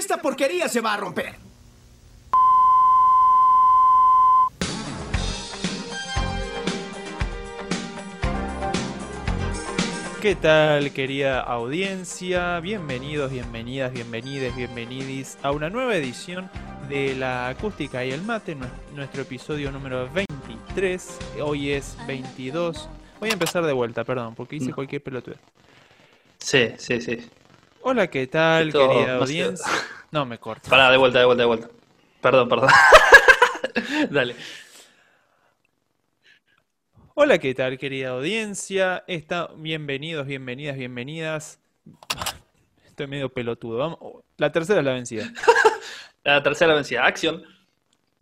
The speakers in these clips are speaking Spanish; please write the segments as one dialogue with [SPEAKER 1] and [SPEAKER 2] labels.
[SPEAKER 1] esta porquería se va a romper.
[SPEAKER 2] ¿Qué tal, querida audiencia? Bienvenidos, bienvenidas, bienvenides, bienvenidis a una nueva edición de La Acústica y el Mate, nuestro episodio número 23. Hoy es 22. Voy a empezar de vuelta, perdón, porque hice cualquier pelotudo.
[SPEAKER 3] Sí, sí, sí.
[SPEAKER 2] Hola, ¿qué tal, querida audiencia? No, me corto.
[SPEAKER 3] Pará, de vuelta, de vuelta, de vuelta. Perdón, perdón. Dale.
[SPEAKER 2] Hola, ¿qué tal, querida audiencia? Está... Bienvenidos, bienvenidas, bienvenidas. Estoy medio pelotudo. Vamos... La tercera es la vencida.
[SPEAKER 3] la tercera vencida. Acción.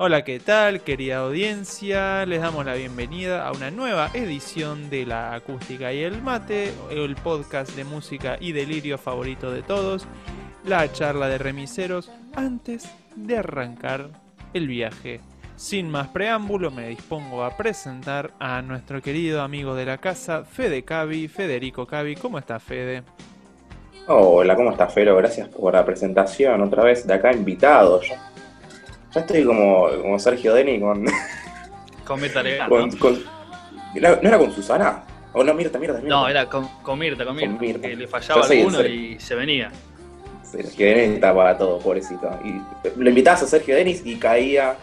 [SPEAKER 2] Hola, ¿qué tal, querida audiencia? Les damos la bienvenida a una nueva edición de La Acústica y el Mate, el podcast de música y delirio favorito de todos, la charla de remiseros antes de arrancar el viaje sin más preámbulo, me dispongo a presentar a nuestro querido amigo de la casa, Fede Cavi, Federico Cavi. ¿Cómo está, Fede?
[SPEAKER 4] Hola, ¿cómo está, Fero? Gracias por la presentación. Otra vez de acá invitado. Ya, ya estoy como, como Sergio Deni con.
[SPEAKER 3] Con Mirta
[SPEAKER 4] con, ¿No era con Susana? ¿O no, Mirta, Mirta, Mirta?
[SPEAKER 3] No, era con, con Mirta, con Mirta. Que le fallaba alguno y se venía.
[SPEAKER 4] Sergio Denis estaba para todo, pobrecito. Y lo invitabas a Sergio Denis y caía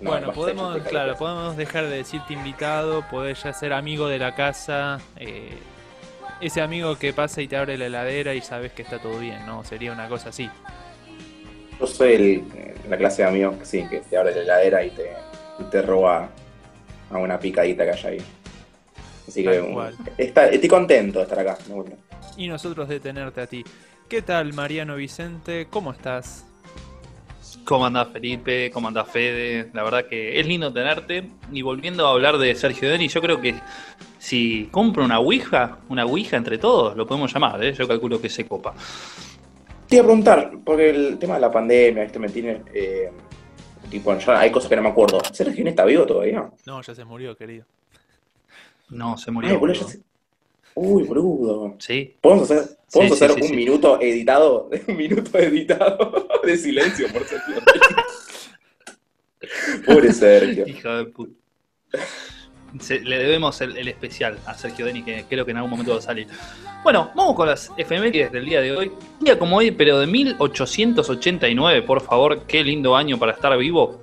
[SPEAKER 2] bueno, podemos, claro, podemos dejar de decirte invitado, podés ya ser amigo de la casa, eh, ese amigo que pasa y te abre la heladera y sabes que está todo bien, ¿no? Sería una cosa así.
[SPEAKER 4] Yo soy el, la clase de amigos que sí, que te abre la heladera y te, te roba a una picadita que hay ahí. Así que está, estoy contento de estar acá.
[SPEAKER 2] Y nosotros de tenerte a ti. ¿Qué tal, Mariano Vicente? ¿Cómo estás?
[SPEAKER 3] ¿Cómo andás Felipe? ¿Cómo andás Fede? La verdad que es lindo tenerte. Y volviendo a hablar de Sergio Denis, yo creo que si compro una Ouija, una Ouija entre todos, lo podemos llamar, ¿eh? yo calculo que se copa.
[SPEAKER 4] Te iba a preguntar, porque el tema de la pandemia, este me tiene... Eh, tipo, hay cosas que no me acuerdo. ¿Sergio está vivo todavía?
[SPEAKER 2] No, ya se murió, querido.
[SPEAKER 3] No, se murió.
[SPEAKER 4] Uy, brudo.
[SPEAKER 3] Sí.
[SPEAKER 4] ¿Podemos hacer, hacer un minuto editado? Un minuto editado de silencio por Sergio. Pobre Sergio.
[SPEAKER 3] Hijo de puta. Le debemos el, especial a Sergio Denis, que creo que en algún momento va a salir. Bueno, vamos con las efemérides del día de hoy. Día como hoy, pero de 1889, por favor, qué lindo año para estar vivo.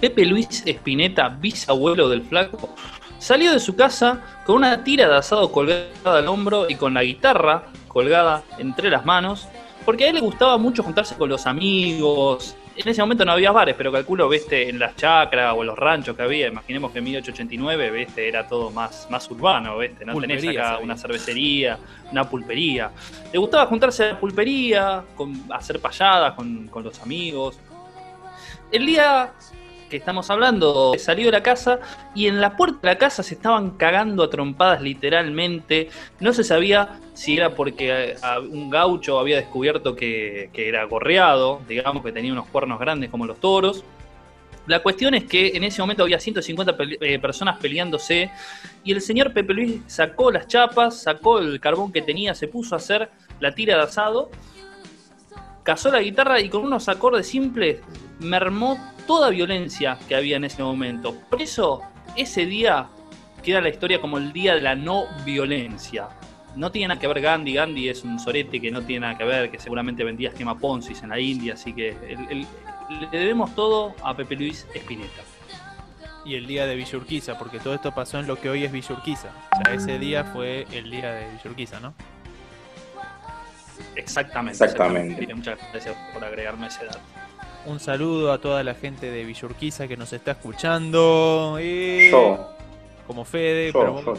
[SPEAKER 3] Pepe Luis Espineta, bisabuelo del flaco, Salió de su casa con una tira de asado colgada al hombro y con la guitarra colgada entre las manos, porque a él le gustaba mucho juntarse con los amigos. En ese momento no había bares, pero calculo, viste, en las chacras o en los ranchos que había, imaginemos que en 1889, viste, era todo más, más urbano, viste, no tenés acá una cervecería, una pulpería. Le gustaba juntarse a la pulpería, con, hacer payadas con, con los amigos. El día que estamos hablando salió de la casa y en la puerta de la casa se estaban cagando a trompadas literalmente. No se sabía si era porque un gaucho había descubierto que, era gorreado, digamos que tenía unos cuernos grandes como los toros. La cuestión es que en ese momento había 150 eh, personas peleándose y el señor Pepe Luis sacó las chapas, sacó el carbón que tenía, se puso a hacer la tira de asado, cazó la guitarra y con unos acordes simples mermó toda violencia que había en ese momento. Por eso, ese día queda la historia como el día de la no violencia. No tiene nada que ver Gandhi, Gandhi es un sorete que no tiene nada que ver, que seguramente vendía esquema Ponzi en la India, así que le debemos todo a Pepe Luis Espineta.
[SPEAKER 2] Y el día de Villurquiza, porque todo esto pasó en lo que hoy es Villurquiza. O sea, ese día fue el día de Villurquiza, ¿no?
[SPEAKER 3] Exactamente.
[SPEAKER 4] Exactamente.
[SPEAKER 3] Muchas gracias por agregarme ese dato.
[SPEAKER 2] Un saludo a toda la gente de Villurquiza que nos está escuchando.
[SPEAKER 4] Yo.
[SPEAKER 2] Como Fede, pero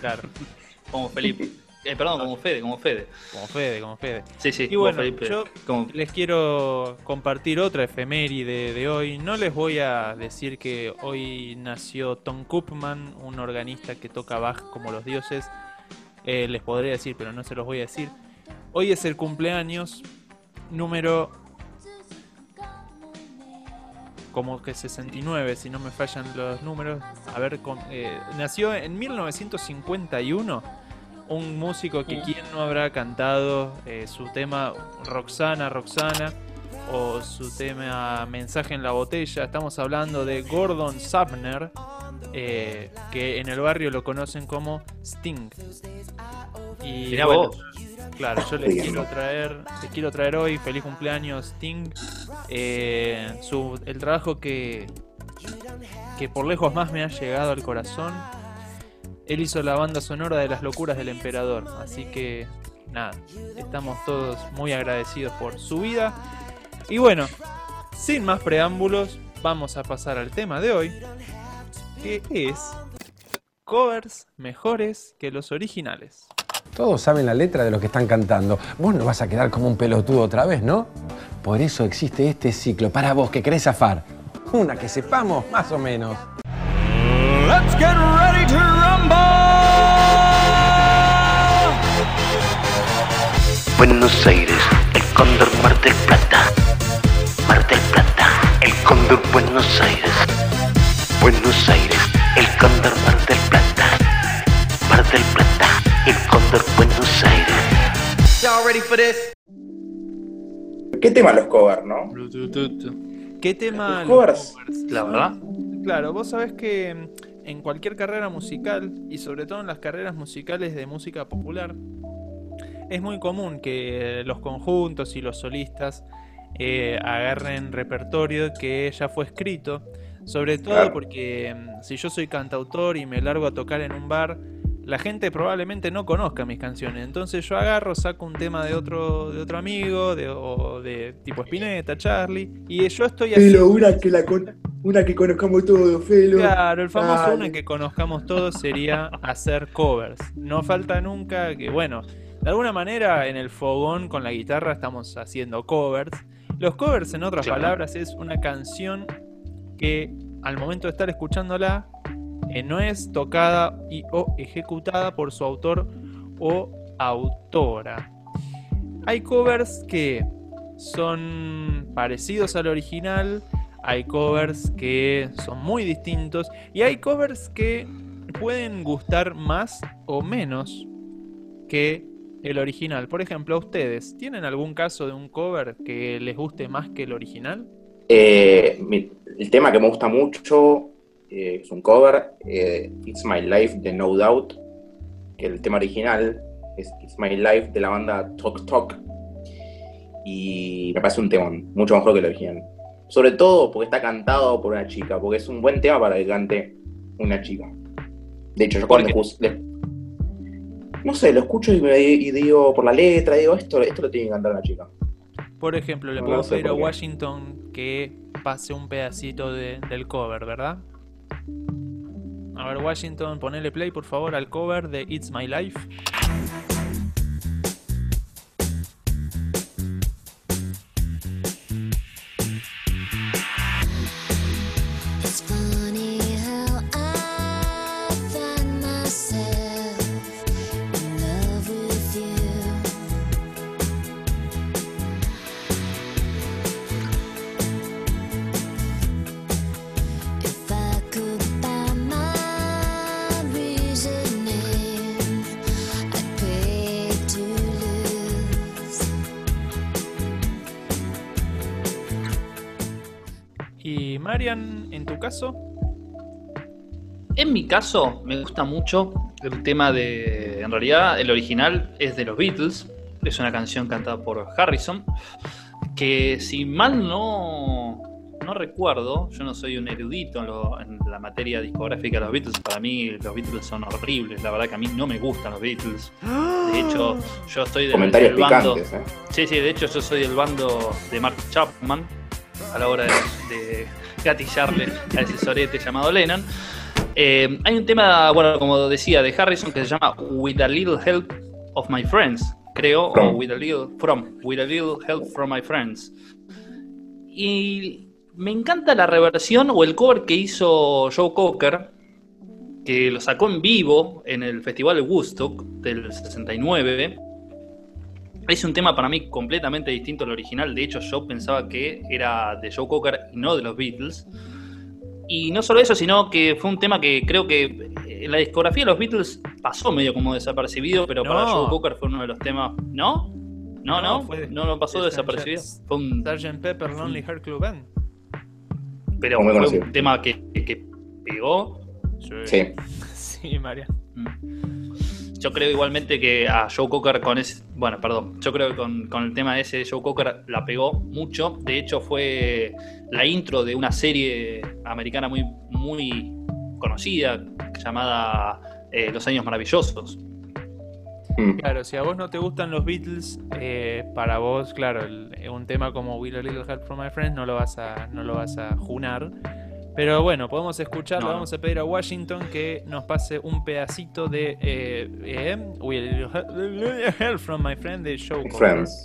[SPEAKER 3] Claro. Como Felipe. Eh, perdón, como Fede, como Fede.
[SPEAKER 2] Como Fede, como Fede.
[SPEAKER 3] Sí, sí,
[SPEAKER 2] y bueno, yo les quiero compartir otra efeméride de hoy. No les voy a decir que hoy nació Tom Koopman, un organista que toca Bach como los dioses. Eh, les podría decir, pero no se los voy a decir. Hoy es el cumpleaños número como que 69, si no me fallan los números. A ver, eh, nació en 1951 un músico que quien no habrá cantado eh, su tema Roxana, Roxana o su tema Mensaje en la botella. Estamos hablando de Gordon Sapner, eh, que en el barrio lo conocen como Sting. Y bueno, claro, yo les quiero traer, les quiero traer hoy, feliz cumpleaños Sting, eh, su, el trabajo que, que por lejos más me ha llegado al corazón. Él hizo la banda sonora de las locuras del emperador, así que nada, estamos todos muy agradecidos por su vida. Y bueno, sin más preámbulos, vamos a pasar al tema de hoy, que es covers mejores que los originales.
[SPEAKER 1] Todos saben la letra de lo que están cantando. Vos no vas a quedar como un pelotudo otra vez, ¿no? Por eso existe este ciclo, para vos que querés zafar. Una que sepamos más o menos. Let's get ready to rumble.
[SPEAKER 5] Buenos Aires, el cóndor Mar del Plata. Mar del Plata, el cóndor Buenos Aires. Buenos Aires, el cóndor Mar del Plata. Mar del Plata, el cóndor Buenos Aires.
[SPEAKER 4] Y'all ready for this? ¿Qué tema los covers, no?
[SPEAKER 2] ¿Qué tema
[SPEAKER 4] los covers?
[SPEAKER 3] La verdad.
[SPEAKER 2] Claro, vos sabés que en cualquier carrera musical y sobre todo en las carreras musicales de música popular es muy común que los conjuntos y los solistas eh, agarren repertorio que ya fue escrito, sobre todo porque mm, si yo soy cantautor y me largo a tocar en un bar, la gente probablemente no conozca mis canciones. Entonces yo agarro, saco un tema de otro, de otro amigo, de, o de tipo Spinetta, Charlie, y yo estoy
[SPEAKER 6] haciendo... una que la una que conozcamos todos, Felo.
[SPEAKER 2] Claro, el famoso una que conozcamos todos sería hacer covers. No falta nunca que, bueno, de alguna manera en el fogón con la guitarra estamos haciendo covers. Los covers, en otras palabras, es una canción que al momento de estar escuchándola no es tocada y o ejecutada por su autor o autora. Hay covers que son parecidos al original, hay covers que son muy distintos y hay covers que pueden gustar más o menos que el original. Por ejemplo, ustedes, ¿tienen algún caso de un cover que les guste más que el original?
[SPEAKER 4] Eh, el tema que me gusta mucho eh, es un cover, eh, It's My Life de No Doubt, que el tema original es It's My Life de la banda Talk Talk. Y me parece un tema mucho mejor que el original. Sobre todo porque está cantado por una chica, porque es un buen tema para que cante una chica. De hecho, yo cuando no sé, lo escucho y, me, digo por la letra, digo, esto, esto lo tiene que cantar una chica.
[SPEAKER 2] Por ejemplo, le puedo pedir a Washington que pase un pedacito del cover, ¿verdad? A ver, Washington, ponele play por favor al cover de It's My Life. Marian, en tu caso?
[SPEAKER 3] En mi caso, me gusta mucho el tema de. En realidad, el original es de los Beatles. Es una canción cantada por Harrison. Que si mal no, no recuerdo, yo no soy un erudito en, la materia discográfica de los Beatles. Para mí, los Beatles son horribles. La verdad que a mí no me gustan los Beatles. De hecho, yo estoy del,
[SPEAKER 4] Comentarios bando. ¿eh?
[SPEAKER 3] Sí, sí, de hecho, yo soy del bando de Mark Chapman a la hora de gatillarle a ese sorete llamado Lennon. Eh, hay un tema, bueno, como decía, de Harrison que se llama With a Little Help of My Friends, creo, o With a Little From, With a Little Help from My Friends. Y me encanta la reversión o el cover que hizo Joe Cocker, que lo sacó en vivo en el Festival de Woodstock del 69 es un tema para mí completamente distinto al original. De hecho, yo pensaba que era de Joe Cocker y no de los Beatles. Y no solo eso, sino que fue un tema que creo que en la discografía de los Beatles pasó medio como desapercibido, pero para. Joe Cocker fue uno de los temas. ¿No? No, no,
[SPEAKER 2] No, fue-
[SPEAKER 3] no lo pasó
[SPEAKER 2] de
[SPEAKER 3] desapercibido.
[SPEAKER 2] Sgt.
[SPEAKER 3] Fue un,
[SPEAKER 2] Sgt. Pepper Lonely Heart Club Band.
[SPEAKER 3] pero fue un tema que, que- que pegó.
[SPEAKER 4] Sí.
[SPEAKER 2] Sí, María.
[SPEAKER 3] Mm. Yo creo igualmente que a Joe Cocker con ese. Bueno, perdón. Yo creo que con, con el tema ese de Joe Cocker la pegó mucho. De hecho, fue la intro de una serie americana muy, muy conocida llamada eh, Los Años Maravillosos.
[SPEAKER 4] Mm.
[SPEAKER 2] Claro, si a vos no te gustan los Beatles, eh, para vos, claro, el- un tema como Will a Little Help from My Friends no lo vas a, no lo vas a junar. Pero bueno, podemos escucharlo,
[SPEAKER 3] No, no.
[SPEAKER 2] vamos a pedir a Washington que nos pase un pedacito de eh, eh, Will Help from My Friend de Show
[SPEAKER 4] Friends.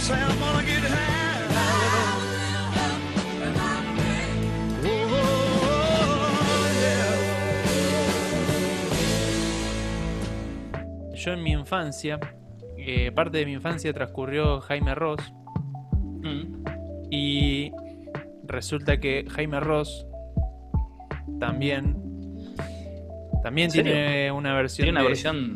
[SPEAKER 7] Say I'm gonna get high. Oh, yeah.
[SPEAKER 2] Yo en mi infancia, eh, parte de mi infancia transcurrió Jaime Ross
[SPEAKER 3] Mm.
[SPEAKER 2] y resulta que Jaime Ross también también tiene una versión
[SPEAKER 3] Tiene una
[SPEAKER 2] de-
[SPEAKER 3] versión.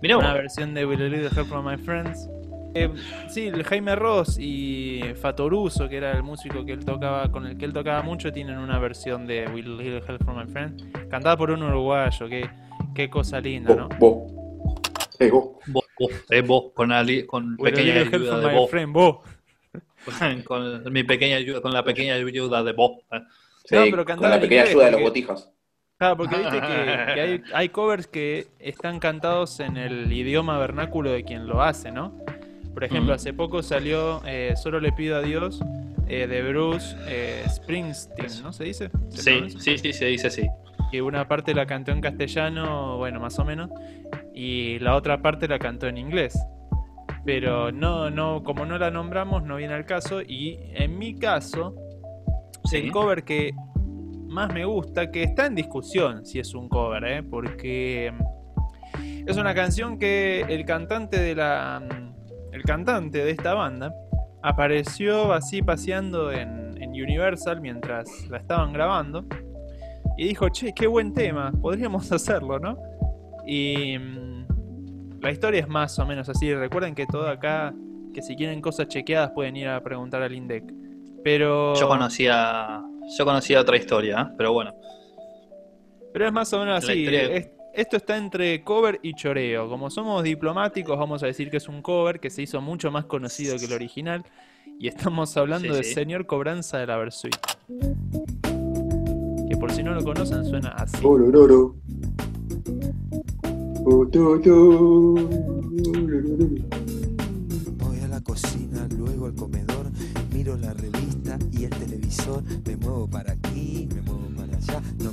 [SPEAKER 3] Mirá
[SPEAKER 2] una versión de Will Little Help from My Friends. Eh, sí, el Jaime Ross y Fatoruso, que era el músico que él tocaba, con el que él tocaba mucho, tienen una versión de Will Little Help from My Friends, cantada por un uruguayo, qué, qué cosa linda, ¿no?
[SPEAKER 4] Vos. Eh, vos.
[SPEAKER 3] Vos, vos, eh, vos, con, ali- con
[SPEAKER 2] Will
[SPEAKER 3] pequeña
[SPEAKER 2] Little Help
[SPEAKER 3] ayuda
[SPEAKER 2] from
[SPEAKER 3] de
[SPEAKER 2] My
[SPEAKER 3] vos.
[SPEAKER 2] Friend, vos.
[SPEAKER 3] con mi pequeña ayuda, con la pequeña ayuda de vos. eh.
[SPEAKER 4] Sí,
[SPEAKER 2] No, pero
[SPEAKER 4] con la pequeña
[SPEAKER 2] inglés,
[SPEAKER 4] ayuda de los
[SPEAKER 2] porque-
[SPEAKER 4] botijas.
[SPEAKER 2] Claro, porque viste que, que hay, hay covers que están cantados en el idioma vernáculo de quien lo hace, ¿no? Por ejemplo, hace poco salió eh, Solo le pido a Dios eh, de Bruce eh, Springsteen, ¿no se dice? ¿Se
[SPEAKER 3] Sí, sí, sí, se dice así.
[SPEAKER 2] Que una parte la cantó en castellano, bueno, más o menos, y la otra parte la cantó en inglés. Pero no, no, como no la nombramos, no viene al caso. Y en mi caso,
[SPEAKER 3] Sí.
[SPEAKER 2] el cover que más me gusta, que está en discusión si es un cover, ¿eh? porque mm, es una canción que el cantante de la mm, el cantante de esta banda apareció así paseando en, en Universal mientras la estaban grabando y dijo, che, qué buen tema, podríamos hacerlo, ¿no? Y mm, la historia es más o menos así. Recuerden que todo acá, que si quieren cosas chequeadas pueden ir a preguntar al INDEC. Pero...
[SPEAKER 3] Yo conocía, yo conocía otra historia, ¿eh? pero bueno.
[SPEAKER 2] Pero es más o menos así. es- esto está entre cover y choreo. Como somos diplomáticos, vamos a decir que es un cover que se hizo mucho más conocido que el original. Y estamos hablando
[SPEAKER 3] Sí,
[SPEAKER 2] de
[SPEAKER 3] sí.
[SPEAKER 2] Señor Cobranza de la Versuit. Que por si no lo conocen, suena así.
[SPEAKER 8] Voy a la cocina, luego al comedor, miro la revista y el televisor, me muevo para aquí, me muevo para allá, no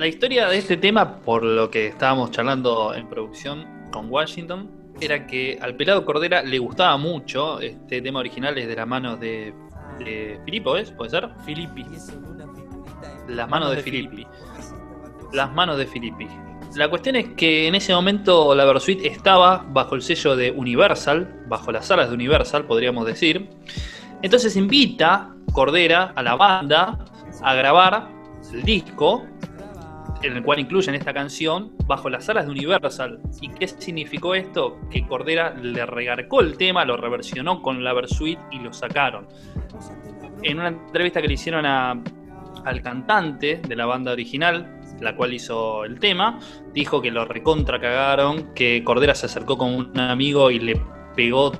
[SPEAKER 3] La historia de este tema, por lo que estábamos charlando en producción con Washington, era que al pelado Cordera le gustaba mucho este tema original es de las manos de, de Filipo, ¿es? ¿Puede ser?
[SPEAKER 2] Filippi.
[SPEAKER 3] Las manos de Filippi. Las manos de Filippi. La cuestión es que en ese momento la Versuit estaba bajo el sello de Universal, bajo las salas de Universal, podríamos decir. Entonces invita Cordera a la banda a grabar el disco, en el cual incluyen esta canción, bajo las salas de Universal. ¿Y qué significó esto? Que Cordera le regarcó el tema, lo reversionó con la Versuit y lo sacaron. En una entrevista que le hicieron a, al cantante de la banda original, la cual hizo el tema, dijo que lo recontra cagaron, que Cordera se acercó con un amigo y le pegó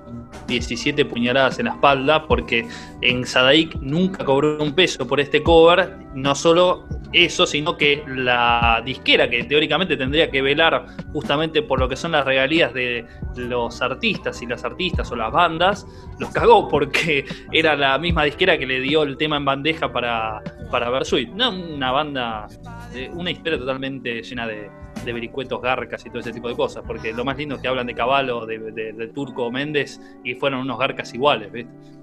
[SPEAKER 3] 17 puñaladas en la espalda porque en Sadaik nunca cobró un peso por este cover, no solo eso, sino que la disquera que teóricamente tendría que velar justamente por lo que son las regalías de los artistas y las artistas o las bandas, los cagó porque era la misma disquera que le dio el tema en bandeja para, para Versuit. No, una banda, de, una historia totalmente llena de, de vericuetos, garcas y todo ese tipo de cosas, porque lo más lindo es que hablan de Caballo, de, de, del turco Méndez, y fueron unos garcas iguales, ¿viste?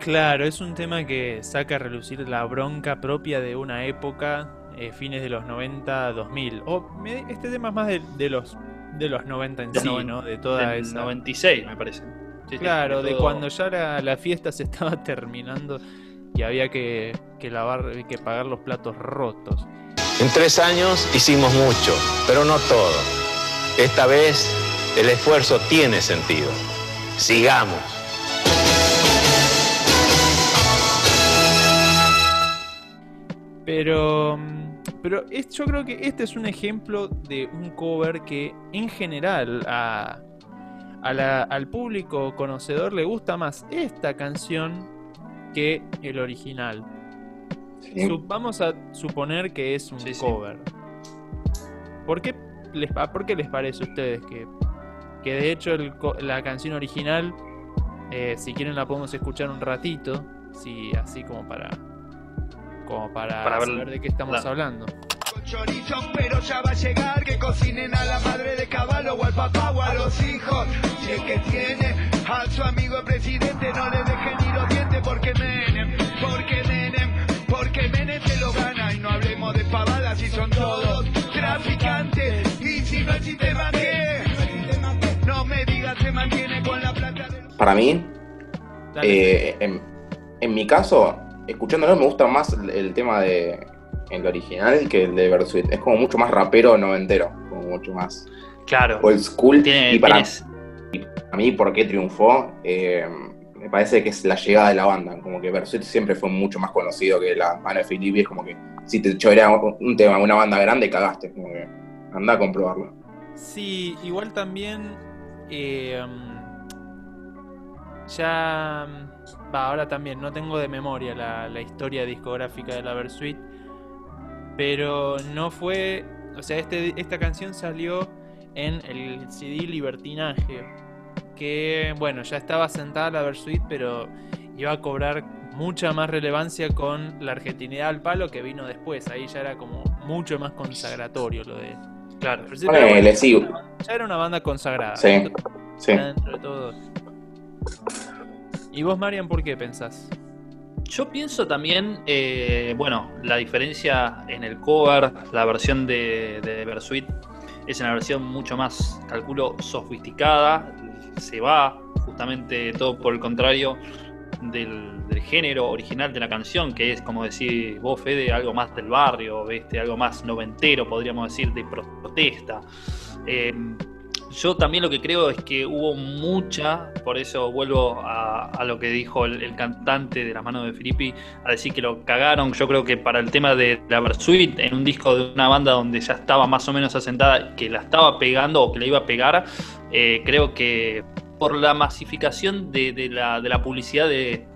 [SPEAKER 2] Claro, es un tema que saca a relucir la bronca propia de una época, eh, fines de los 90, 2000. O me- este tema es más de, de los de los 90 en sí,
[SPEAKER 3] Sí,
[SPEAKER 2] ¿no? De toda
[SPEAKER 3] Del
[SPEAKER 2] esa
[SPEAKER 3] 96, me parece. Sí,
[SPEAKER 2] Claro, de
[SPEAKER 3] todo-
[SPEAKER 2] cuando ya la, la fiesta se estaba terminando y había que, que lavar, que pagar los platos rotos.
[SPEAKER 9] En tres años hicimos mucho, pero no todo. Esta vez el esfuerzo tiene sentido. Sigamos.
[SPEAKER 2] Pero, mm, pero es- yo creo que este es un ejemplo de un cover que en general a, a la- al público conocedor le gusta más esta canción que el original. Vamos a suponer que es un
[SPEAKER 3] Sí, sí.
[SPEAKER 2] cover. ¿Por qué les, ¿Por qué les parece a ustedes que, que de hecho el la canción original, eh, si quieren la podemos escuchar un ratito, si así como para como para,
[SPEAKER 3] Para ver
[SPEAKER 2] saber de qué estamos
[SPEAKER 3] la-
[SPEAKER 2] hablando?
[SPEAKER 7] chorizo, pero ya va a llegar que cocinen a la madre de caballo o al papá o a los hijos. Si es que tiene a su amigo el presidente, no le dejen ni los dientes porque Menem, porque Menem, porque Menem se lo gana. Y no hablemos de pavadas si son todos traficantes. Y si no existe más que, no me digas se mantiene con la plata de los...
[SPEAKER 4] Para mí, eh, en, en mi caso, escuchándolo me gusta más el, el tema de el original que el de Versuit. Es como mucho más rapero noventero, como mucho más
[SPEAKER 3] Claro.
[SPEAKER 4] old school.
[SPEAKER 3] Tiene-
[SPEAKER 4] y para,
[SPEAKER 3] tienes-
[SPEAKER 4] a mí, ¿por qué triunfó? Eh, me parece que es la llegada de la banda. Como que Versuit siempre fue mucho más conocido que la mano de Filippi. Es como que si te chorea un tema, una banda grande, cagaste. Como que anda a comprobarlo.
[SPEAKER 2] Sí, igual también. eh, ya. Va, ahora también, no tengo de memoria la, la historia discográfica de la Versuit. Pero no fue. O sea, este, esta canción salió en el CD Libertinaje. Que, bueno, ya estaba sentada la Versuit, pero iba a cobrar mucha más relevancia con la argentinidad al palo que vino después. Ahí ya era como mucho más consagratorio lo de.
[SPEAKER 3] Claro.
[SPEAKER 2] Pero sí, bueno, ya era una banda consagrada.
[SPEAKER 4] Sí,
[SPEAKER 2] Dentro-
[SPEAKER 4] sí.
[SPEAKER 2] Dentro de todo. ¿Y vos, Marian, por qué pensás?
[SPEAKER 3] Yo pienso también, eh, bueno, la diferencia en el cover, la versión de, de Versuit es una versión mucho más, calculo, sofisticada, se va justamente todo por el contrario del, género original de la canción, que es como decir vos, Fede, algo más del barrio, ¿viste? algo más noventero, podríamos decir, de protesta. Eh, yo también lo que creo es que hubo mucha, por eso vuelvo a, a lo que dijo el, el cantante de las manos de Filippi, a decir que lo cagaron. Yo creo que para el tema de la Versuit, en un disco de una banda donde ya estaba más o menos asentada, que la estaba pegando o que la iba a pegar, eh, creo que por la masificación de, de la, de la publicidad de,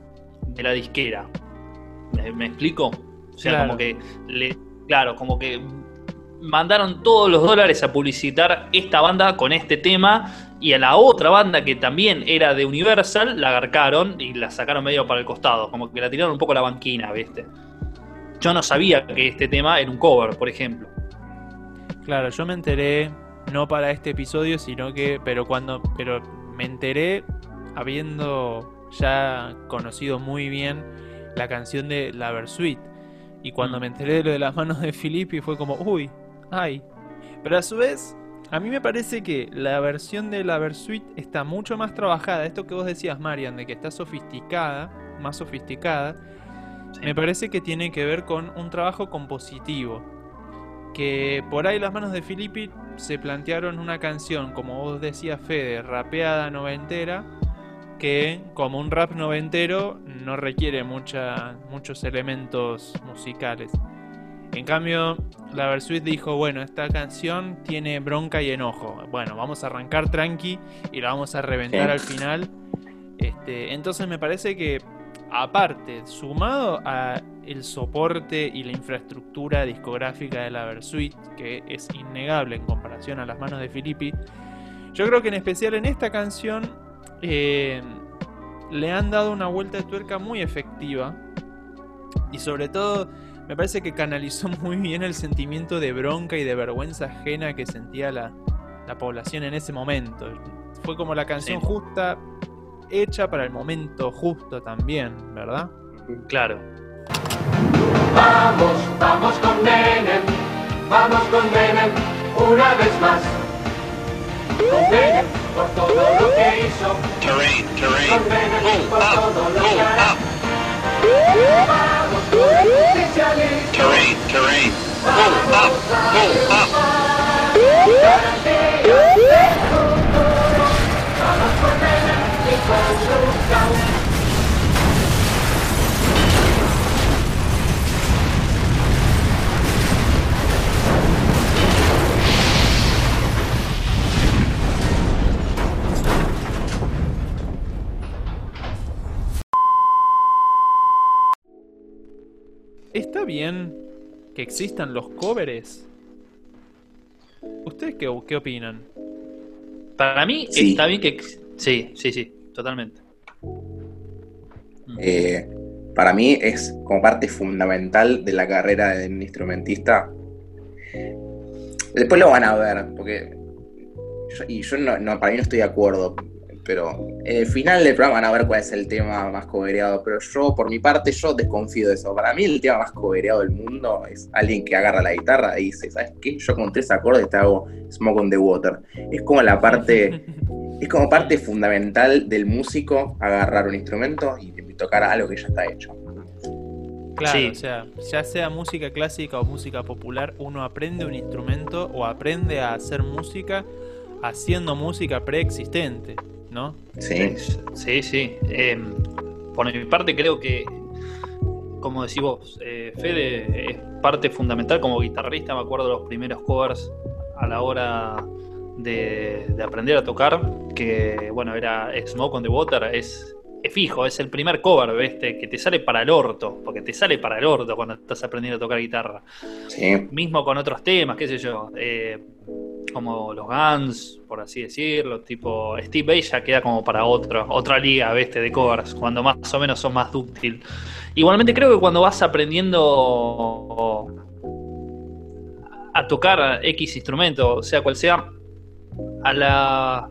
[SPEAKER 3] de la disquera. ¿Me, me explico? O sea,
[SPEAKER 2] Claro.
[SPEAKER 3] como que le. Claro, como que mandaron todos los dólares a publicitar esta banda con este tema y a la otra banda que también era de Universal la agarcaron y la sacaron medio para el costado, como que la tiraron un poco a la banquina, ¿viste? Yo no sabía que este tema era un cover, por ejemplo.
[SPEAKER 2] Claro, yo me enteré, no para este episodio, sino que, pero cuando, pero me enteré habiendo ya conocido muy bien la canción de La Versuit. Y cuando
[SPEAKER 3] Mm.
[SPEAKER 2] me enteré de lo de las manos de Filippi fue como, uy, ay. Pero a su vez, a mí me parece que la versión de la Versuit está mucho más trabajada. Esto que vos decías, Marian, de que está sofisticada, más sofisticada, me parece que tiene que ver con un trabajo compositivo. Que por ahí las manos de Filippi se plantearon una canción, como vos decías, Fede, rapeada noventera, que como un rap noventero no requiere mucha, muchos elementos musicales. En cambio, la Versuit dijo, bueno, esta canción tiene bronca y enojo. Bueno, vamos a arrancar tranqui y la vamos a reventar
[SPEAKER 4] Sí.
[SPEAKER 2] al final. Este, entonces me parece que aparte, sumado a el soporte y la infraestructura discográfica de la Versuit, que es innegable en comparación a las manos de Filippi, yo creo que en especial en esta canción eh, le han dado una vuelta de tuerca muy efectiva y sobre todo me parece que canalizó muy bien el sentimiento de bronca y de vergüenza ajena que sentía la, la población en ese momento. Fue como la canción
[SPEAKER 3] Sí.
[SPEAKER 2] justa, hecha para el momento justo también, ¿verdad?
[SPEAKER 3] Claro.
[SPEAKER 10] Vamos, vamos con Menem, vamos con Menem una vez más. Con Menem por todo lo que hizo.
[SPEAKER 9] Terrain,
[SPEAKER 10] Con Menem por todo lo que hará. Vamos con el justicialismo.
[SPEAKER 9] terrain, terrain. Move up, move up.
[SPEAKER 10] Garantía de
[SPEAKER 2] ¿Está bien que existan los covers? ¿Ustedes qué, qué opinan?
[SPEAKER 3] Para mí
[SPEAKER 4] Sí.
[SPEAKER 3] está bien que... Sí, sí, sí, totalmente.
[SPEAKER 4] Eh, para mí es como parte fundamental de la carrera de un instrumentista. Después lo van a ver, porque. yo- y yo no, no, para mí no estoy de acuerdo, pero en el final del programa van a ver cuál es el tema más cobereado. Pero yo, por mi parte, yo desconfío de eso. Para mí, el tema más cobereado del mundo es alguien que agarra la guitarra y dice: ¿Sabes qué? Yo con tres acordes te hago Smoke on the Water. Es como la parte. Es como parte fundamental del músico agarrar un instrumento y tocar algo que ya está hecho.
[SPEAKER 2] Claro,
[SPEAKER 3] Sí.
[SPEAKER 2] o sea, ya sea música clásica o música popular, uno aprende un instrumento o aprende a hacer música haciendo música preexistente, ¿no?
[SPEAKER 4] Sí.
[SPEAKER 3] Sí, sí. Eh, por mi parte creo que, como decís vos, eh, Fede es parte fundamental como guitarrista. Me acuerdo de los primeros covers a la hora de, de aprender a tocar, que bueno, era Smoke on the Water, es, es fijo, es el primer cover, ¿viste? Que te sale para el orto, porque te sale para el orto cuando estás aprendiendo a tocar guitarra.
[SPEAKER 4] Sí.
[SPEAKER 3] Mismo con otros temas, qué sé yo, eh, como los Guns, por así decirlo, tipo Steve Vai ya queda como para otro, otra liga. De covers, cuando más o menos son más dúctil. Igualmente creo que cuando vas aprendiendo a tocar X instrumento, sea cual sea, a la...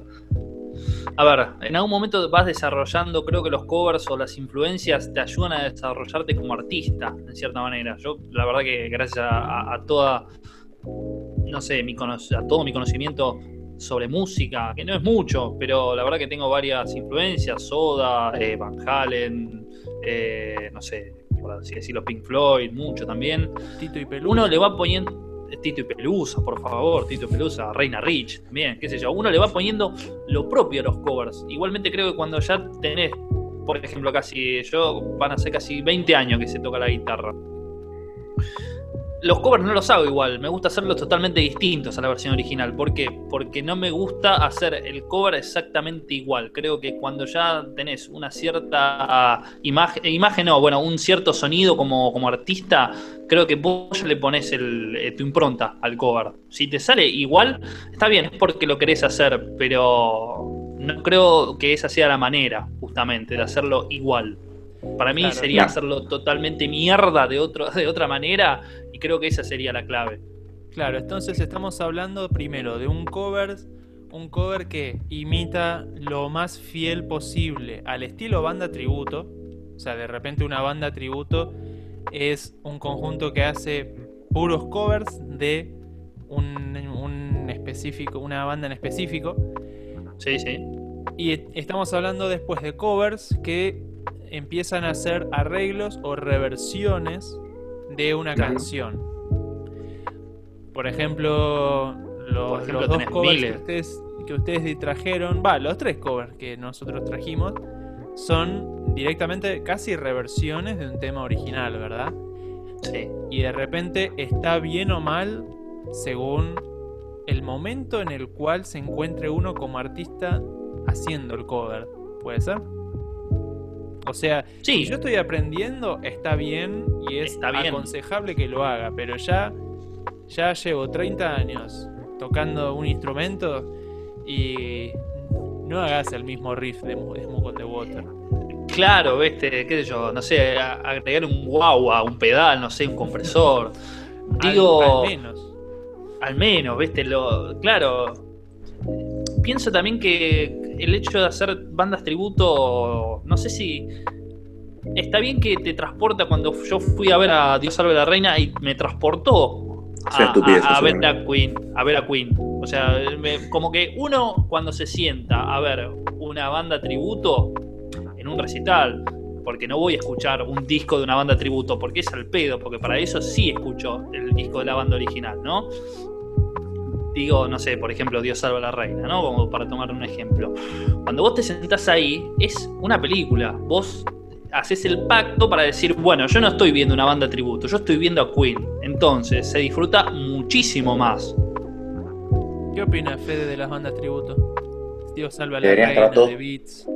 [SPEAKER 3] A ver, en algún momento vas desarrollando, creo que los covers o las influencias te ayudan a desarrollarte como artista, en cierta manera. Yo, la verdad que gracias a- a toda, no sé, mi a todo mi conocimiento sobre música, que no es mucho, pero la verdad que tengo varias influencias, Soda, eh, Van Halen, eh, no sé, por así decirlo, Pink Floyd, mucho también.
[SPEAKER 2] Tito y Pelusa.
[SPEAKER 3] Uno le va poniendo. Tito y Pelusa, por favor, Tito y Pelusa, Reina Rich, también, qué sé yo. Uno le va poniendo lo propio a los covers. Igualmente creo que cuando ya tenés, por ejemplo, casi. Yo van a ser casi 20 años que se toca la guitarra. Los covers no los hago igual, me gusta hacerlos totalmente distintos a la versión original. ¿Por qué? Porque no me gusta hacer el cover exactamente igual. Creo que cuando ya tenés una cierta imagen, imagen no, bueno, un cierto sonido como, como artista, creo que vos ya le pones el, eh, tu impronta al cover. Si te sale igual, está bien, es porque lo querés hacer, pero no creo que esa sea la manera, justamente, de hacerlo igual. Para mí
[SPEAKER 2] Claro.
[SPEAKER 3] sería
[SPEAKER 4] No.
[SPEAKER 3] hacerlo totalmente mierda de, otro, de otra manera creo que esa sería la clave.
[SPEAKER 2] Claro, entonces estamos hablando primero de un cover, un cover que imita lo más fiel posible al estilo banda tributo. O sea, de repente una banda tributo es un conjunto que hace puros covers de un, un específico, una banda en específico.
[SPEAKER 3] Sí, sí.
[SPEAKER 2] Y estamos hablando después de covers que empiezan a hacer arreglos o reversiones de una
[SPEAKER 4] Claro.
[SPEAKER 2] canción. Por ejemplo, los,
[SPEAKER 3] Por ejemplo,
[SPEAKER 2] los dos covers que ustedes, que ustedes trajeron, va, los tres covers que nosotros trajimos, son directamente casi reversiones de un tema original, ¿verdad?
[SPEAKER 3] Sí.
[SPEAKER 2] Y de repente está bien o mal según el momento en el cual se encuentre uno como artista haciendo el cover. ¿Puede ser? O sea,
[SPEAKER 3] Sí.
[SPEAKER 2] si yo estoy aprendiendo, está bien y es
[SPEAKER 3] Está bien.
[SPEAKER 2] aconsejable que lo haga, pero ya, ya llevo 30 años tocando un instrumento y no hagas el mismo riff de, Smoke on the Water.
[SPEAKER 3] Claro, viste, qué sé yo, no sé, a- agregar un guagua, un pedal, no sé, un compresor.
[SPEAKER 2] Al-
[SPEAKER 3] Digo,
[SPEAKER 2] al menos.
[SPEAKER 3] al menos, viste, lo. Claro. Pienso también que el hecho de hacer bandas tributo, no sé si. Está bien que te transporta cuando yo fui a ver a Dios salve la reina y me transportó a, a- ver a Queen, a ver a Queen. O sea, me- como que uno cuando se sienta a ver una banda tributo en un recital, porque no voy a escuchar un disco de una banda tributo, porque es al pedo, porque para eso sí escucho el disco de la banda original, ¿no? Digo, no sé, por ejemplo, Dios salva a la reina, ¿no? Como para tomar un ejemplo. Cuando vos te sentás ahí, es una película. Vos haces el pacto para decir, bueno, yo no estoy viendo una banda tributo, yo estoy viendo a Queen. Entonces, se disfruta muchísimo más.
[SPEAKER 2] ¿Qué opina Fede de las bandas tributo? Dios salva a la
[SPEAKER 4] Deberían
[SPEAKER 2] reina de Beats.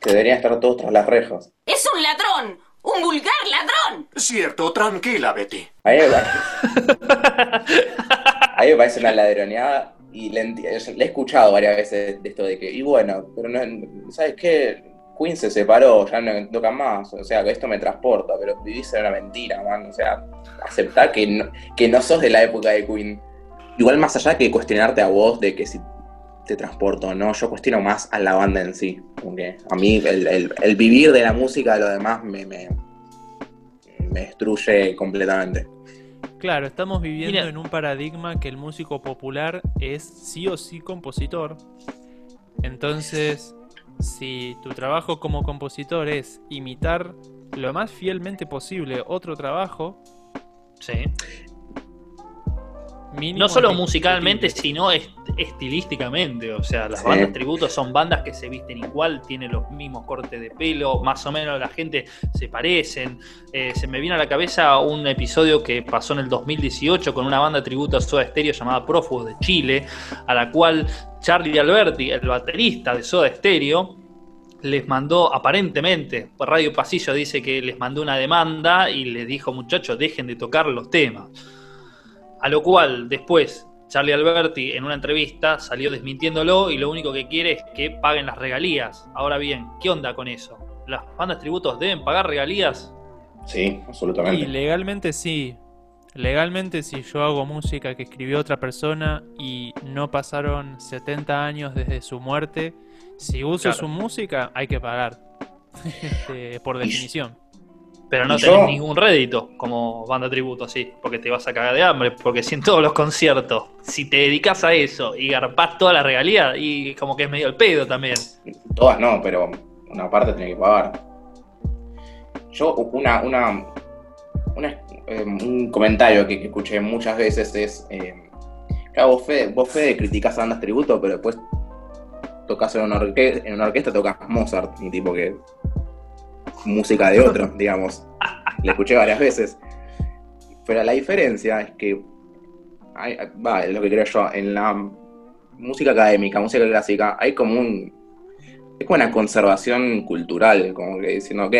[SPEAKER 4] Que deberían estar todos tras las rejas.
[SPEAKER 11] ¡Es un ladrón! ¡Un vulgar ladrón!
[SPEAKER 12] Cierto, tranquila, Betty.
[SPEAKER 4] A mí, me- a mí me parece una ladroneada y le, he escuchado varias veces de esto de que, y bueno, pero no, ¿sabes qué? Queen se separó, ya no toca más, o sea, que esto me transporta, pero vivís en una mentira, man, o sea, aceptar que no, que no sos de la época de Queen. Igual más allá que cuestionarte a vos de que si te transporto no, yo cuestiono más a la banda en sí, porque a mí el, el- vivir de la música lo demás me, me, me destruye completamente.
[SPEAKER 2] Claro, estamos viviendo
[SPEAKER 3] Mira.
[SPEAKER 2] en un paradigma que el músico popular es sí o sí compositor. Entonces, si tu trabajo como compositor es imitar lo más fielmente posible otro trabajo,
[SPEAKER 3] Sí.
[SPEAKER 2] Mínimo
[SPEAKER 3] No solo musicalmente, sino est- estilísticamente. O sea, las
[SPEAKER 4] Sí.
[SPEAKER 3] bandas tributos son bandas que se visten igual, tienen los mismos cortes de pelo, más o menos la gente se parecen. Eh, se me viene a la cabeza un episodio que pasó en el 2018 con una banda tributo a Soda Stereo llamada Prófugos de Chile, a la cual Charlie Alberti, el baterista de Soda Stereo, les mandó, aparentemente, por Radio Pasillo dice que les mandó una demanda y les dijo, muchachos, dejen de tocar los temas. A lo cual después Charlie Alberti en una entrevista salió desmintiéndolo y lo único que quiere es que paguen las regalías. Ahora bien, ¿qué onda con eso? ¿Las bandas tributos deben pagar regalías?
[SPEAKER 4] Sí,
[SPEAKER 2] Y
[SPEAKER 4] absolutamente.
[SPEAKER 2] legalmente sí. Legalmente si yo hago música que escribió otra persona y no pasaron 70 años desde su muerte, si uso
[SPEAKER 3] Claro.
[SPEAKER 2] su música hay que pagar. Este, por definición.
[SPEAKER 3] Pero no tenés
[SPEAKER 4] yo-
[SPEAKER 3] ningún rédito como banda tributo así, porque te vas a cagar de hambre, porque si en todos los conciertos, si te dedicas a eso y garpás toda la regalía, y como que es medio el pedo también.
[SPEAKER 4] Todas no, pero una parte tiene que pagar. Yo, una, una, una- eh, un comentario que, que escuché muchas veces es, eh, claro, vos Fede, vos Fede criticás a bandas tributo, pero después tocas en una, orque- en una orquesta, tocas Mozart, y tipo que música de otro, digamos. Le escuché varias veces. Pero la diferencia es que, hay- va, es lo que creo yo, en la música académica, música clásica, hay como un, es como una conservación cultural, como que diciendo, ok,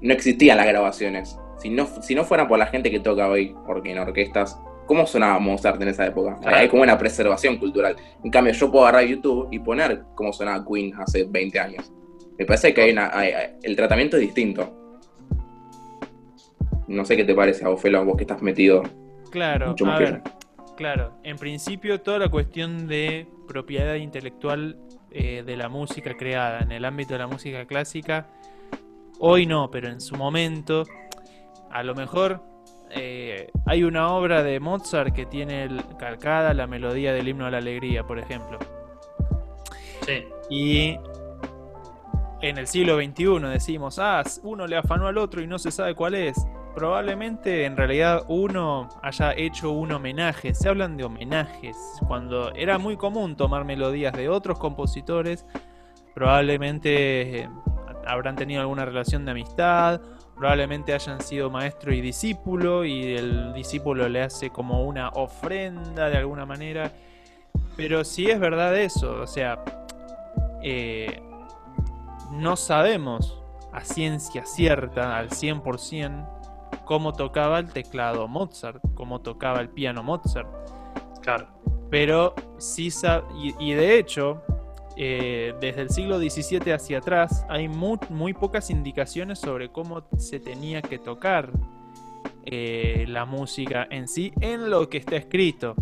[SPEAKER 4] no existían las grabaciones. Si no, si no fuera por la gente que toca hoy, porque en orquestas, ¿cómo sonaba Mozart en esa época?
[SPEAKER 3] Claro.
[SPEAKER 4] Hay como una preservación cultural. En cambio, yo puedo agarrar YouTube y poner cómo sonaba Queen hace 20 años. Me parece que hay una, hay- hay- el tratamiento es distinto. No sé qué te parece a vos, Felo, vos que estás metido
[SPEAKER 2] Claro,
[SPEAKER 4] mucho
[SPEAKER 2] a
[SPEAKER 4] más que
[SPEAKER 2] ver, claro. En principio toda la cuestión de propiedad intelectual eh, de la música creada en el ámbito de la música clásica, hoy no, pero en su momento a lo mejor eh, hay una obra de Mozart que tiene el- calcada la melodía del himno a la alegría, por ejemplo.
[SPEAKER 3] Sí.
[SPEAKER 2] Y en el siglo XXI decimos, ah, uno le afanó al otro y no se sabe cuál es. Probablemente en realidad uno haya hecho un homenaje. Se hablan de homenajes. Cuando era muy común tomar melodías de otros compositores, probablemente eh, habrán tenido alguna relación de amistad, probablemente hayan sido maestro y discípulo y el discípulo le hace como una ofrenda de alguna manera. Pero si es verdad eso, o sea, eh, no sabemos a ciencia cierta, al 100%, cómo tocaba el teclado Mozart, cómo tocaba el piano Mozart.
[SPEAKER 3] Claro.
[SPEAKER 2] Pero sí y, y de hecho, eh, desde el siglo XVII hacia atrás hay muy, muy pocas indicaciones sobre cómo se tenía que tocar eh, la música en sí en lo que está escrito.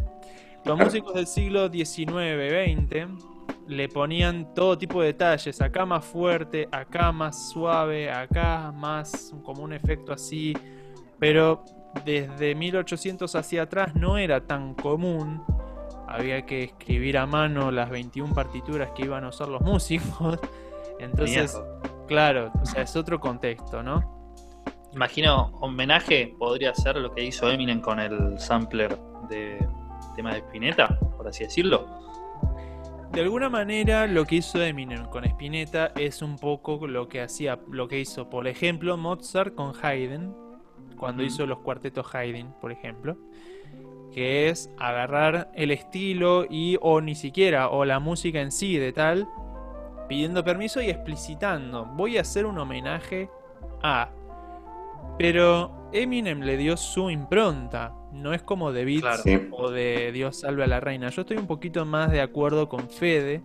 [SPEAKER 2] Los músicos del siglo XIX-XX le ponían todo tipo de detalles, acá más fuerte, acá más suave, acá más como un efecto así, pero desde 1800 hacia atrás no era tan común, había que escribir a mano las 21 partituras que iban a usar los músicos, entonces, claro, o sea, es otro contexto, ¿no?
[SPEAKER 3] Imagino, homenaje podría ser lo que hizo Eminem con el sampler de tema de Spinetta, por así decirlo.
[SPEAKER 2] De alguna manera lo que hizo Eminem con Spinetta es un poco lo que hacía, lo que hizo, por ejemplo, Mozart con Haydn, cuando hizo los cuartetos Haydn, por ejemplo, que es agarrar el estilo y o ni siquiera o la música en sí de tal, pidiendo permiso y explicitando, voy a hacer un homenaje a pero Eminem le dio su impronta. No es como The Beats
[SPEAKER 3] Claro.
[SPEAKER 4] Sí.
[SPEAKER 2] o de Dios salve a la reina. Yo estoy un poquito más de acuerdo con Fede.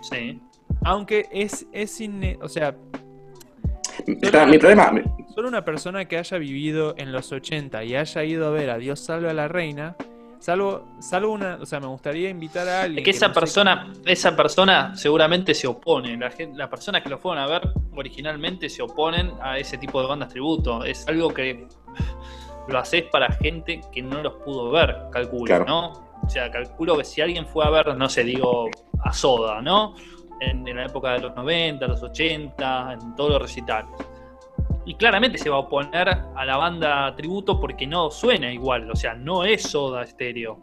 [SPEAKER 3] Sí.
[SPEAKER 2] Aunque es, es inne- o sea,
[SPEAKER 4] Está- mi problema,
[SPEAKER 2] solo una persona que haya vivido en los 80 y haya ido a ver a Dios salve a la reina, salvo, salvo una, o sea, me gustaría invitar a alguien
[SPEAKER 3] Es que esa
[SPEAKER 2] no sé-
[SPEAKER 3] persona, esa persona seguramente se opone. La las personas que lo fueron a ver originalmente se oponen a ese tipo de bandas tributo. Es algo que lo haces para gente que no los pudo ver, calculo,
[SPEAKER 4] Claro.
[SPEAKER 3] ¿no? O sea, calculo que si alguien fue a ver, no sé, digo, a Soda, ¿no? En, en la época de los 90, los 80, en todos los recitales. Y claramente se va a oponer a la banda tributo porque no suena igual, o sea, no es Soda Stereo.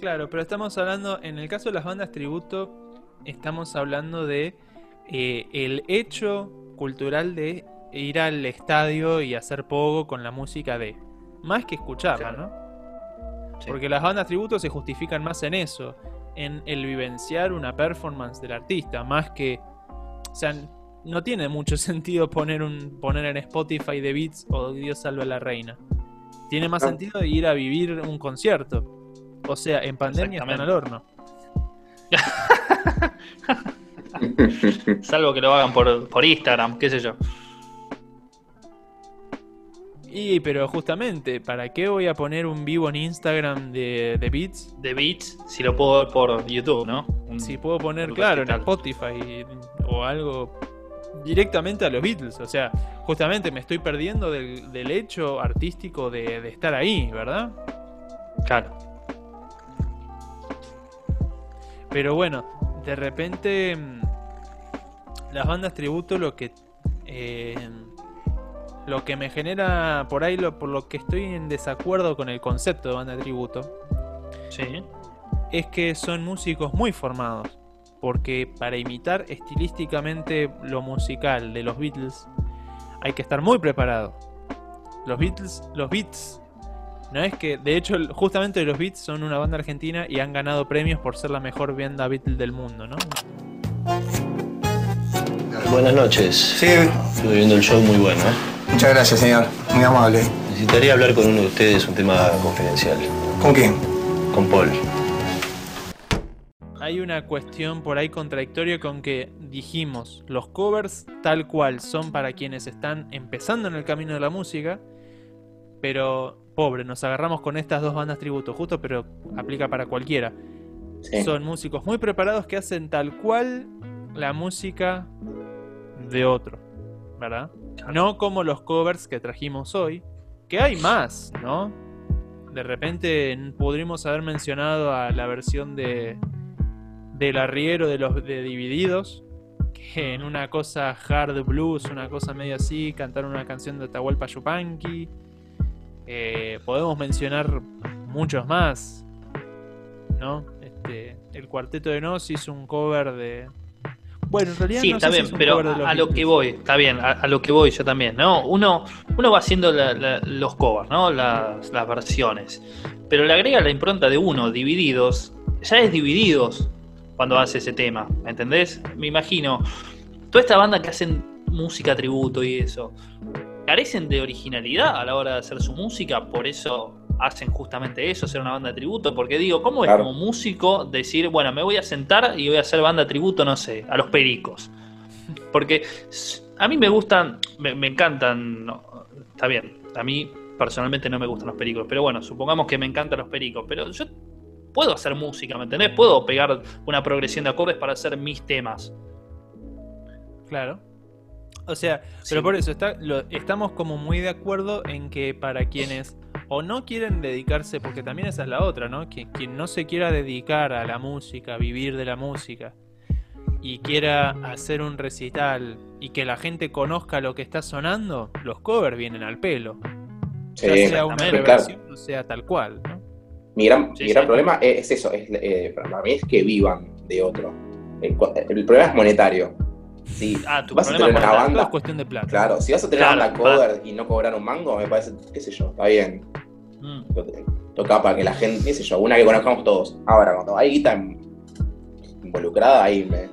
[SPEAKER 2] Claro, pero estamos hablando, en el caso de las bandas tributo, estamos hablando de eh, el hecho cultural de ir al estadio y hacer pogo con la música de. Más que escucharla, ¿no? Porque las bandas tributo se justifican más en eso, en el vivenciar una performance del artista, más que. O sea, no tiene mucho sentido poner un poner en Spotify The Beats o Dios salve a la reina. Tiene más
[SPEAKER 4] No.
[SPEAKER 2] sentido ir a vivir un concierto. O sea, en pandemia están al horno.
[SPEAKER 3] Salvo que lo hagan por, por Instagram, qué sé yo.
[SPEAKER 2] Y pero justamente, ¿para qué voy a poner un vivo en Instagram de, de Beats?
[SPEAKER 3] De Beats, si lo puedo ver por YouTube, ¿no? Un-
[SPEAKER 2] Si puedo poner, claro, en. Spotify o algo directamente a los Beatles. O sea, justamente me estoy perdiendo del, del hecho artístico de, de estar ahí, ¿verdad?
[SPEAKER 3] Claro.
[SPEAKER 2] Pero bueno, de repente mm, las bandas tributo lo que eh, lo que me genera por ahí lo, por lo que estoy en desacuerdo con el concepto de banda tributo
[SPEAKER 3] Sí.
[SPEAKER 2] es que son músicos muy formados porque para imitar estilísticamente lo musical de los Beatles hay que estar muy preparado los Beatles los Beats no es que de hecho justamente los Beats son una banda argentina y han ganado premios por ser la mejor banda Beatle del mundo no
[SPEAKER 9] Buenas noches.
[SPEAKER 6] Sí,
[SPEAKER 9] Estuve viendo el show muy bueno. ¿eh?
[SPEAKER 6] Muchas gracias, señor. Muy amable.
[SPEAKER 9] Necesitaría hablar con uno de ustedes un tema confidencial.
[SPEAKER 6] ¿Con quién?
[SPEAKER 9] Con Paul.
[SPEAKER 2] hay una cuestión por ahí contradictoria con que dijimos los covers tal cual son para quienes están empezando en el camino de la música, pero pobre, nos agarramos con estas dos bandas tributo justo, pero aplica para cualquiera.
[SPEAKER 4] Sí.
[SPEAKER 2] Son músicos muy preparados que hacen tal cual la música de otro, ¿verdad? No como los covers que trajimos hoy, que hay más, ¿no? De repente podríamos haber mencionado a la versión de del arriero de los de Divididos, que en una cosa hard blues, una cosa medio así, cantaron una canción de Atahualpa Yupanqui. Eh, podemos mencionar muchos más, ¿no? Este, el cuarteto de Nos hizo un cover de, bueno, en realidad
[SPEAKER 3] Sí,
[SPEAKER 2] no
[SPEAKER 3] está
[SPEAKER 2] sé si
[SPEAKER 3] bien,
[SPEAKER 2] es un
[SPEAKER 3] pero a lo que voy, está bien, a, a lo que voy yo también, ¿no? Uno, uno va haciendo la- la- los covers, ¿no? Las, las versiones. Pero le agrega la impronta de uno, divididos. Ya es divididos cuando hace ese tema, ¿entendés? Me imagino. Toda esta banda que hacen música tributo y eso, carecen de originalidad a la hora de hacer su música, por eso hacen justamente eso, ser una banda de tributo, porque digo, ¿cómo es como músico decir, bueno, me voy a sentar y voy a hacer banda tributo, no sé, a los pericos? Porque a mí me gustan, me, me encantan, no, está bien, a mí personalmente no me gustan los pericos, pero bueno, supongamos que me encantan los pericos, pero yo puedo hacer música, ¿me entendés? Puedo pegar una progresión de acordes para hacer mis temas.
[SPEAKER 2] Claro. O sea, pero por eso está, lo- estamos como muy de acuerdo en que para quienes o no quieren dedicarse, porque también esa es la otra, ¿no? Quien, quien no se quiera dedicar a la música, vivir de la música, y quiera hacer un recital y que la gente conozca lo que está sonando, los covers vienen al pelo.
[SPEAKER 4] Sí,
[SPEAKER 2] ya sea una
[SPEAKER 4] exactamente,
[SPEAKER 2] reversión o sea tal cual, ¿no?
[SPEAKER 4] Mi gran,
[SPEAKER 2] Sí,
[SPEAKER 4] mi gran
[SPEAKER 2] sí.
[SPEAKER 4] problema es, es eso, es, eh, para mí es que vivan de otro. El problema es monetario. Si
[SPEAKER 3] Ah, tu
[SPEAKER 4] vas a tener una banda,
[SPEAKER 2] es cuestión de plata.
[SPEAKER 4] claro, si vas a tener
[SPEAKER 3] Claro,
[SPEAKER 4] una banda cover y no cobrar un mango, me parece, qué sé yo, está bien.
[SPEAKER 3] Mm.
[SPEAKER 4] To- Toca para que la gente, qué sé yo, una que conozcamos todos. Ahora, cuando hay guita in- involucrada, ahí me.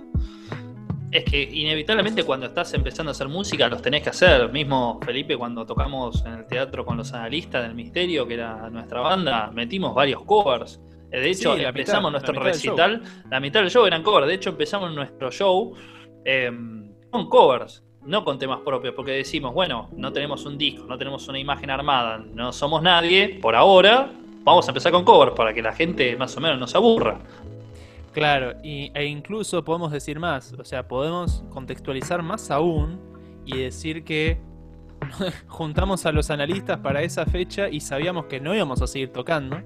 [SPEAKER 3] Es que inevitablemente cuando estás empezando a hacer música los tenés que hacer. Mismo Felipe cuando tocamos en el teatro con los analistas del misterio, que era nuestra banda, metimos varios covers. Eh, De hecho,
[SPEAKER 2] Sí,
[SPEAKER 3] empezamos
[SPEAKER 2] mitad,
[SPEAKER 3] nuestro
[SPEAKER 2] la
[SPEAKER 3] recital, la mitad del show eran covers. De hecho, empezamos nuestro show eh, con covers, no con temas propios, porque decimos, bueno, no tenemos un disco, no tenemos una imagen armada, no somos nadie, por ahora, vamos a empezar con covers para que la gente más o menos no se aburra.
[SPEAKER 2] Claro, e incluso podemos decir más, o sea, podemos contextualizar más aún y decir que juntamos a los analistas para esa fecha y sabíamos que no íbamos a seguir tocando.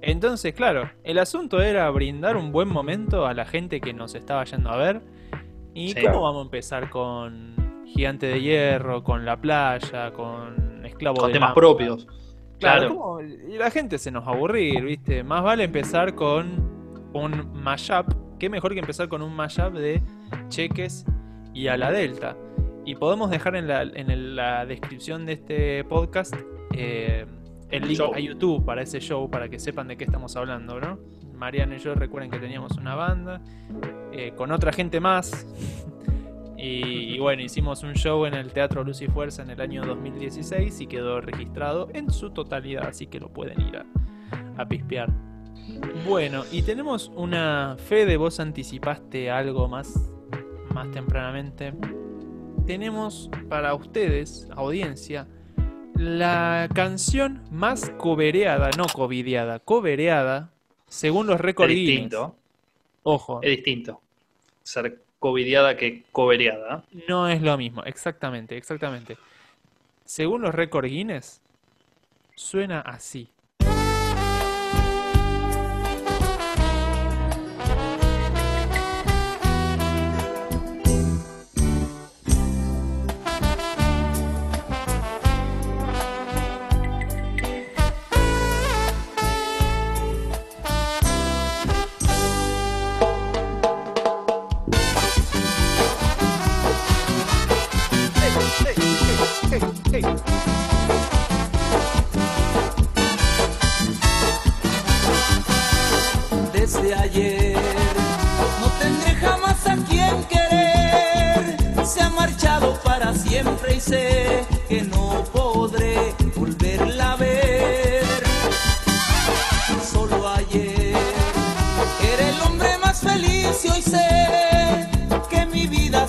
[SPEAKER 2] Entonces, claro, el asunto era brindar un buen momento a la gente que nos estaba yendo a ver. ¿Y
[SPEAKER 3] Sí.
[SPEAKER 2] cómo
[SPEAKER 3] Claro.
[SPEAKER 2] vamos a empezar con Gigante de Hierro, con La Playa, con Esclavo
[SPEAKER 3] Con temas propios.
[SPEAKER 2] Claro,
[SPEAKER 3] Claro.
[SPEAKER 2] ¿cómo? y la gente se nos va a aburrir, ¿viste? Más vale empezar con un mashup. Qué mejor que empezar con un mashup de Cheques y a la Delta. Y podemos dejar en la, en el- la descripción de este podcast eh, el link
[SPEAKER 3] Show.
[SPEAKER 2] a YouTube para ese show, para que sepan de qué estamos hablando, ¿no? Mariano y yo recuerden que teníamos una banda eh, con otra gente más. Y, bueno, hicimos un show en el Teatro Luz y Fuerza en el año 2016 y quedó registrado en su totalidad, así que lo pueden ir a, a pispear. Bueno, y tenemos una fe de vos anticipaste algo más, más tempranamente. Tenemos para ustedes, audiencia, la canción más cobereada, no covideada, cobereada, según los récords
[SPEAKER 3] Es
[SPEAKER 2] Guinness.
[SPEAKER 3] distinto.
[SPEAKER 2] Ojo,
[SPEAKER 3] Es distinto. Ser covidiada que cobereada.
[SPEAKER 2] no es lo mismo, exactamente, exactamente. Según los récords Guinness, suena así.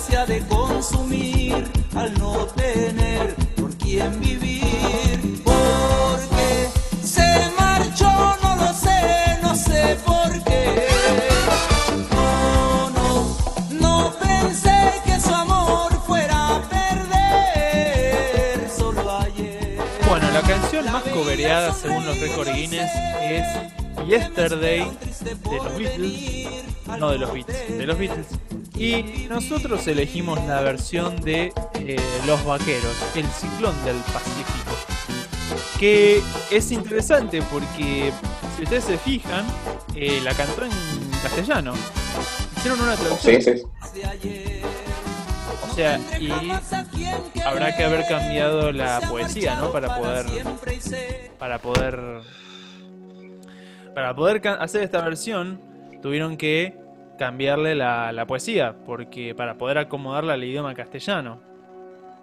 [SPEAKER 13] Vida se ha de consumir al no tener por quien vivir. Porque se marchó, no lo sé, no sé por qué. No, no, no pensé que su amor fuera a perder. Solo ayer.
[SPEAKER 2] Bueno, la canción creada según los récords Guinness es Yesterday de los Beatles, no de los Beatles, de los Beatles. Y nosotros elegimos la versión de eh, Los Vaqueros, el ciclón del Pacífico. Que es interesante porque, si ustedes se fijan, eh, la cantó en castellano. Hicieron una traducción.
[SPEAKER 4] Sí, sí.
[SPEAKER 2] O sea, y habrá que haber cambiado la poesía, ¿no? Para poder. Para poder. Para poder hacer esta versión, tuvieron que cambiarle la, la poesía, porque para poder acomodarla al idioma castellano.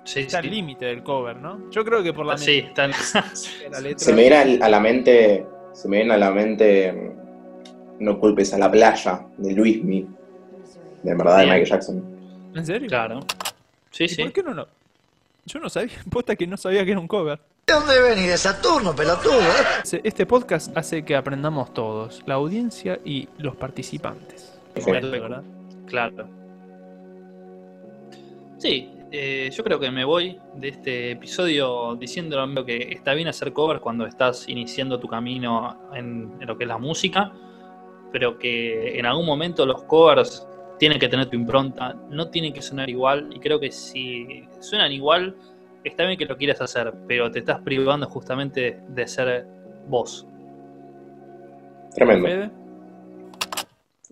[SPEAKER 3] Sí,
[SPEAKER 2] Está
[SPEAKER 3] sí.
[SPEAKER 2] al límite del cover, ¿no? Yo creo que por la,
[SPEAKER 3] Ah, Sí, están.
[SPEAKER 2] la letra.
[SPEAKER 4] Se me viene a la mente, se me viene a la mente mm, No culpes a la playa de Luismi, de verdad de. Michael Jackson.
[SPEAKER 2] ¿En serio?
[SPEAKER 3] Claro. Sí,
[SPEAKER 2] ¿Y
[SPEAKER 3] sí.
[SPEAKER 2] ¿Por qué no, no? Yo no sabía, posta que no sabía que era un cover.
[SPEAKER 14] ¿De dónde venís? De Saturno, pelotudo, ¿eh?
[SPEAKER 2] Este podcast hace que aprendamos todos, la audiencia y los participantes.
[SPEAKER 4] Sí.
[SPEAKER 2] ¿Verdad?
[SPEAKER 3] Claro. Sí, eh, yo creo que me voy de este episodio diciendo amigo, que está bien hacer covers cuando estás iniciando tu camino en, en lo que es la música, pero que en algún momento los covers tienen que tener tu impronta, no tienen que sonar igual, y creo que si suenan igual, está bien que lo quieras hacer, pero te estás privando justamente de ser vos.
[SPEAKER 4] Tremendo.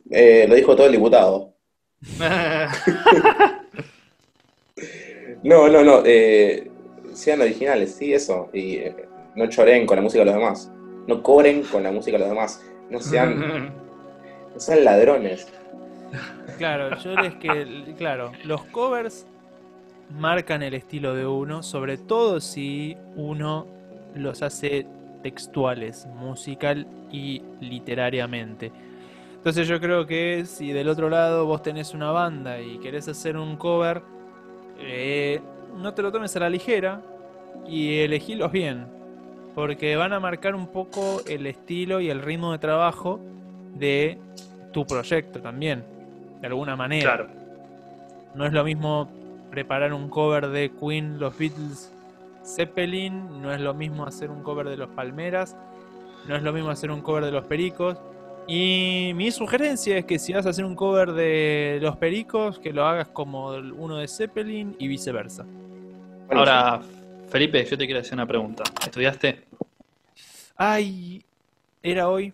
[SPEAKER 4] Eh, lo dijo todo el diputado. No, no, no. eh, sean originales, sí, eso. Y eh, no choren con la música de los demás. No cobren con la música de los demás. No sean, no sean ladrones.
[SPEAKER 2] Claro, yo les que. Claro, los covers marcan el estilo de uno, sobre todo si uno los hace textuales, musical y literariamente. Entonces yo creo que si del otro lado vos tenés una banda y querés hacer un cover, eh, no te lo tomes a la ligera y elegílos bien, porque van a marcar un poco el estilo y el ritmo de trabajo de tu proyecto también, de alguna manera.
[SPEAKER 3] Claro.
[SPEAKER 2] No es lo mismo preparar un cover de Queen, los Beatles, Zeppelin, no es lo mismo hacer un cover de los Palmeras, no es lo mismo hacer un cover de los Pericos. Y mi sugerencia es que si vas a hacer un cover de los Pericos, que lo hagas como uno de Zeppelin y viceversa.
[SPEAKER 4] Bueno,
[SPEAKER 3] Ahora, Felipe, yo te quiero hacer una pregunta. ¿Estudiaste?
[SPEAKER 2] Ay, era hoy.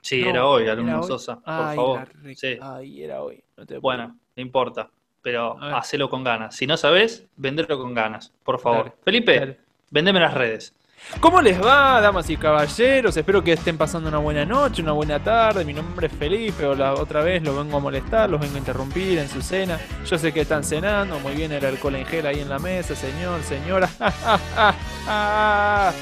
[SPEAKER 3] Sí,
[SPEAKER 2] No,
[SPEAKER 3] era hoy,
[SPEAKER 2] era
[SPEAKER 3] alumno
[SPEAKER 2] hoy.
[SPEAKER 3] Sosa, por
[SPEAKER 2] Ay,
[SPEAKER 3] favor.
[SPEAKER 2] re-
[SPEAKER 3] Sí.
[SPEAKER 2] Ay, era hoy. No te
[SPEAKER 3] Bueno, no importa, pero hacelo con ganas. Si no sabes, vendelo con ganas, por favor.
[SPEAKER 2] Dale,
[SPEAKER 3] Felipe,
[SPEAKER 2] dale.
[SPEAKER 3] vendeme las redes.
[SPEAKER 2] ¿Cómo les va, damas y caballeros? Espero que estén pasando una buena noche, una buena tarde. Mi nombre es Felipe, otra vez los vengo a molestar, los vengo a interrumpir en su cena. Yo sé que están cenando, muy bien el alcohol en gel ahí en la mesa, señor, señora.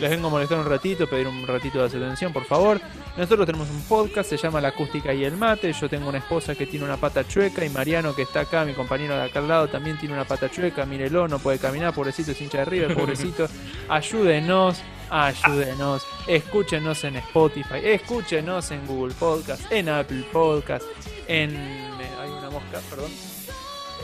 [SPEAKER 2] Les vengo a molestar un ratito, pedir un ratito de atención, por favor. Nosotros tenemos un podcast, se llama La Acústica y el Mate. Yo tengo una esposa que tiene una pata chueca y Mariano, que está acá, mi compañero de acá al lado, también tiene una pata chueca. Mírelo, no puede caminar, pobrecito, es hincha de River, pobrecito. Ayúdenos, ayúdenos. Escúchenos en Spotify, escúchenos en Google Podcast, en Apple Podcast, en. eh, Hay una mosca, perdón.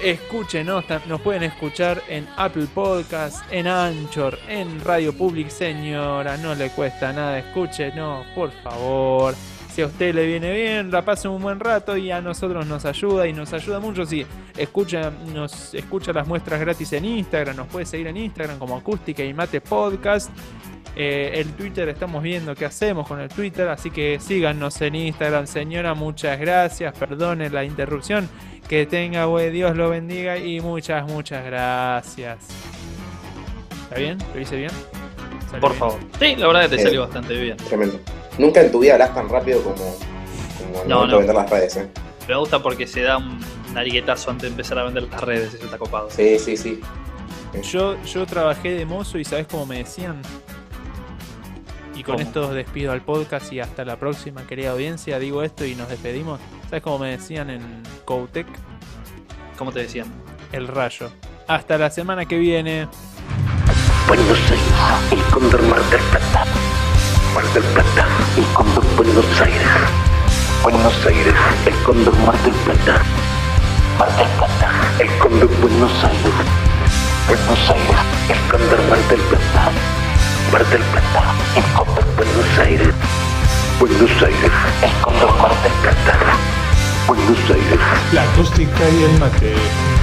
[SPEAKER 2] Escúchenos, nos pueden escuchar en Apple Podcast, en Anchor, en Radio Public, señora, no le cuesta nada, escúchenos, por favor. Si a usted le viene bien, la pase un buen rato y a nosotros nos ayuda y nos ayuda mucho si escucha, nos escucha las muestras gratis en Instagram, nos puede seguir en Instagram como Acústica y Mate Podcast. Eh, el Twitter estamos viendo qué hacemos con el Twitter, así que síganos en Instagram, señora, muchas gracias, perdone la interrupción, que tenga buen Dios lo bendiga y muchas, muchas gracias. ¿Está bien? ¿Lo hice bien? ¿Salió
[SPEAKER 3] Por
[SPEAKER 2] bien?
[SPEAKER 3] favor. Sí, la verdad que te
[SPEAKER 4] Eh,
[SPEAKER 3] salió bastante bien.
[SPEAKER 4] Tremendo. Nunca en tu vida hablas tan rápido como, como al
[SPEAKER 3] No,
[SPEAKER 4] momento
[SPEAKER 3] no.
[SPEAKER 4] de vender las redes, ¿eh?
[SPEAKER 3] Me gusta porque se da un nariguetazo antes de empezar a vender las redes, eso está copado.
[SPEAKER 4] Sí, sí, sí.
[SPEAKER 2] Yo, yo trabajé de mozo y ¿sabes cómo me decían? Y con
[SPEAKER 3] ¿Cómo?
[SPEAKER 2] esto despido al podcast y hasta la próxima, querida audiencia. Digo esto y nos despedimos. ¿Sabes cómo me decían en Coutec?
[SPEAKER 3] ¿Cómo te decían?
[SPEAKER 2] El rayo. Hasta la semana que viene.
[SPEAKER 5] Buenos Aires, el Cóndor Mar del Plata. Mar del Plata, el Cóndor Buenos Aires. Buenos Aires, el Cóndor Mar del Plata. Mar del Plata, el Cóndor Buenos Aires. Buenos Aires, el Cóndor Mar del Plata. Mar del Plata, el Cóndor Buenos Aires. Buenos Aires, el Cóndor Mar del Plata. Buenos Aires.
[SPEAKER 2] La acústica y el mate.